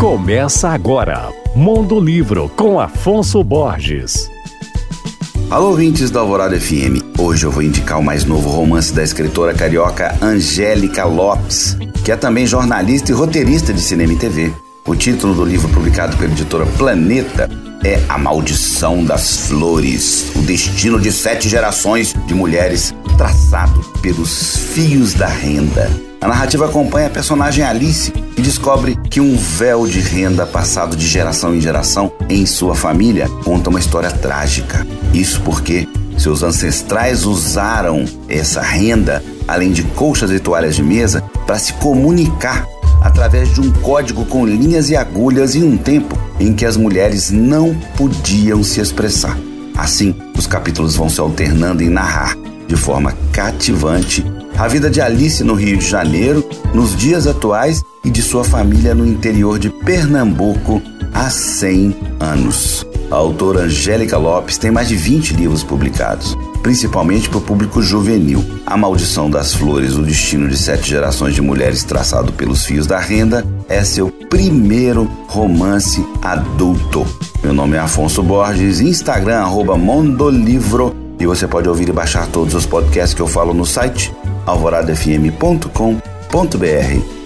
Começa agora, Mundo Livro com Afonso Borges. Alô, ouvintes da Alvorada FM. Hoje eu vou indicar o mais novo romance da escritora carioca Angélica Lopes, que é também jornalista e roteirista de cinema e TV. O título do livro, publicado pela editora Planeta, é A Maldição das Flores, o destino de sete gerações de mulheres traçado pelos fios da renda. A narrativa acompanha a personagem Alice, que descobre que um véu de renda passado de geração em geração em sua família conta uma história trágica. Isso porque seus ancestrais usaram essa renda, além de colchas e toalhas de mesa, para se comunicar através de um código com linhas e agulhas em um tempo em que as mulheres não podiam se expressar. Assim, os capítulos vão se alternando em narrar de forma cativante a vida de Alice no Rio de Janeiro, nos dias atuais e de sua família no interior de Pernambuco há 100 anos. A autora Angélica Lopes tem mais de 20 livros publicados, principalmente para o público juvenil. A Maldição das Flores, o destino de sete gerações de mulheres traçado pelos fios da renda, é seu primeiro romance adulto. Meu nome é Afonso Borges, Instagram, arroba Mondolivro, e você pode ouvir e baixar todos os podcasts que eu falo no site alvoradafm.com.br.